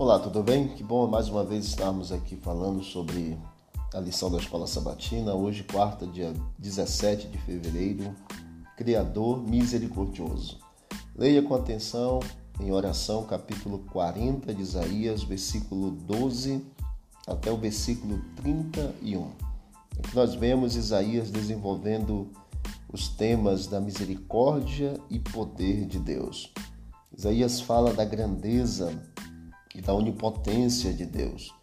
Olá, tudo bem? Que bom mais uma vez estarmos aqui falando sobre a lição da Escola Sabatina. Hoje, quarta, dia 17 de fevereiro. Criador misericordioso. Leia com atenção em oração, capítulo 40 de Isaías, versículo 12 até o versículo 31. Aqui nós vemos Isaías desenvolvendo os temas da misericórdia e poder de Deus. Isaías fala da grandeza e da onipotência de Deus.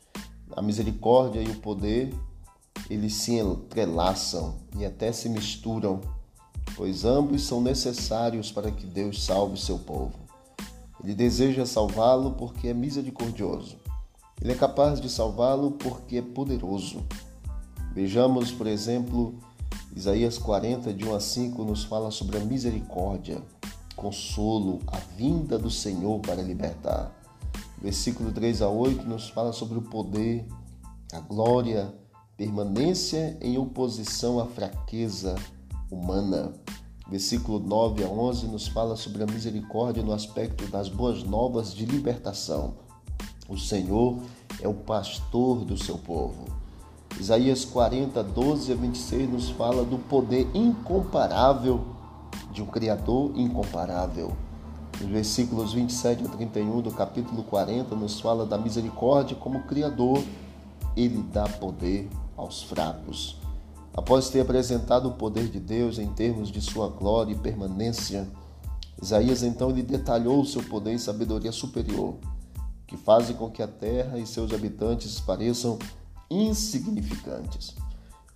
A misericórdia e o poder, eles se entrelaçam e até se misturam, pois ambos são necessários para que Deus salve seu povo. Ele deseja salvá-lo porque é misericordioso. Ele é capaz de salvá-lo porque é poderoso. Vejamos, por exemplo, Isaías 40, de 1 a 5, nos fala sobre a misericórdia, consolo, a vinda do Senhor para libertar. Versículo 3 a 8 nos fala sobre o poder, a glória, permanência em oposição à fraqueza humana. Versículo 9 a 11 nos fala sobre a misericórdia no aspecto das boas novas de libertação. O Senhor é o pastor do seu povo. Isaías 40, 12 a 26 nos fala do poder incomparável de um Criador incomparável. Nos versículos 27 a 31 do capítulo 40 nos fala da misericórdia como Criador. Ele dá poder aos fracos. Após ter apresentado o poder de Deus em termos de sua glória e permanência, Isaías então lhe detalhou o seu poder e sabedoria superior, que fazem com que a terra e seus habitantes pareçam insignificantes.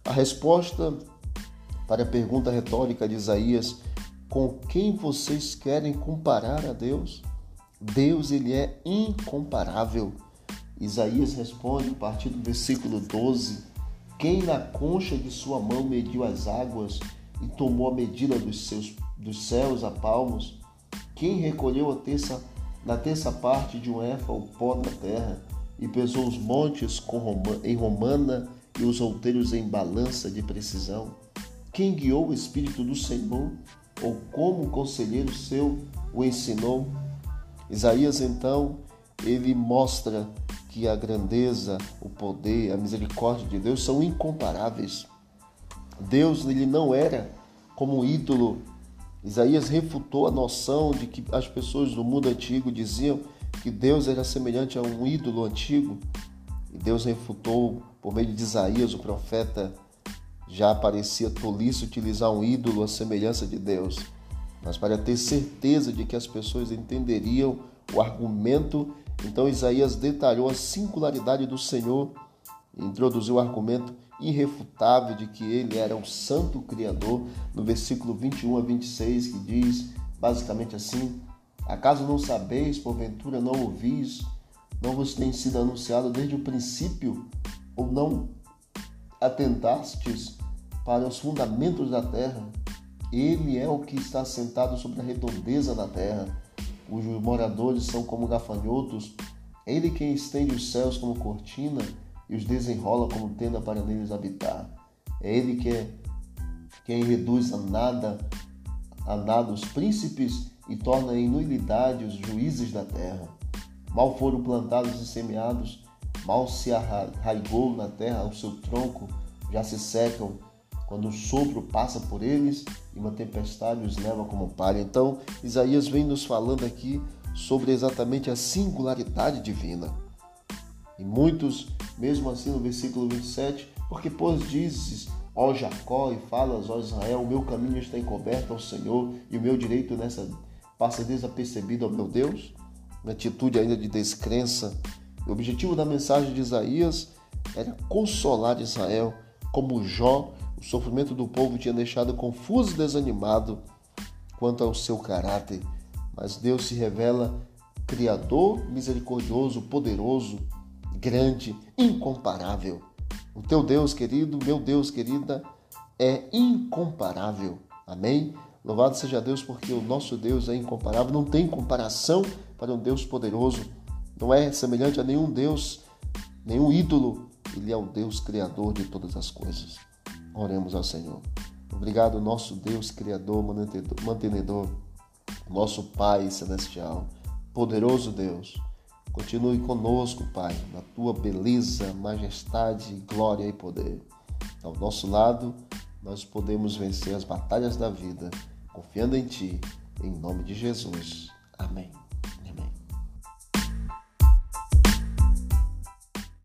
A resposta para a pergunta retórica de Isaías com quem vocês querem comparar a Deus? Deus ele é incomparável. Isaías responde a partir do versículo 12: Quem na concha de sua mão mediu as águas e tomou a medida dos, seus, dos céus a palmos? Quem recolheu a terça, na terça parte de um éfa o pó da terra e pesou os montes em romana e os outeiros em balança de precisão? Quem guiou o Espírito do Senhor ou como o conselheiro seu o ensinou. Isaías então ele mostra que a grandeza, o poder, a misericórdia de Deus são incomparáveis. Deus ele não era como um ídolo. Isaías refutou a noção de que as pessoas do mundo antigo diziam que Deus era semelhante a um ídolo antigo. E Deus refutou por meio de Isaías, o profeta, já parecia tolice utilizar um ídolo à semelhança de Deus, mas para ter certeza de que as pessoas entenderiam o argumento, então Isaías detalhou a singularidade do Senhor e introduziu o argumento irrefutável de que ele era o santo criador, no versículo 21 a 26, que diz basicamente assim: Acaso não sabeis, porventura não ouvis, não vos tem sido anunciado desde o princípio, ou não atentastes para os fundamentos da terra. Ele é o que está sentado sobre a redondeza da terra, cujos moradores são como gafanhotos. Ele quem estende os céus como cortina e os desenrola como tenda para neles habitar. É ele que é quem reduz a nada a nada os príncipes e torna em nulidade os juízes da terra. Mal foram plantados e semeados, mal se arraigou na terra o seu tronco, já se secam quando o sopro passa por eles e uma tempestade os leva como palha. Então, Isaías vem nos falando aqui sobre exatamente a singularidade divina. E muitos, mesmo assim no versículo 27, porque pois dizes, ó Jacó, e falas, ó Israel, o meu caminho está encoberto ao Senhor e o meu direito nessa passa desapercebido ao meu Deus? Uma atitude ainda de descrença. O objetivo da mensagem de Isaías era consolar Israel, como Jó o sofrimento do povo tinha deixado confuso e desanimado quanto ao seu caráter, mas Deus se revela Criador, misericordioso, poderoso, grande, incomparável. O teu Deus querido, meu Deus querida, é incomparável. Amém? Louvado seja Deus, porque o nosso Deus é incomparável, não tem comparação para um Deus poderoso, não é semelhante a nenhum Deus, nenhum ídolo. Ele é o Deus criador de todas as coisas. Oremos ao Senhor. Obrigado, nosso Deus Criador, mantenedor, nosso Pai Celestial, poderoso Deus. Continue conosco, Pai, na tua beleza, majestade, glória e poder. Ao nosso lado, nós podemos vencer as batalhas da vida, confiando em Ti, em nome de Jesus. Amém.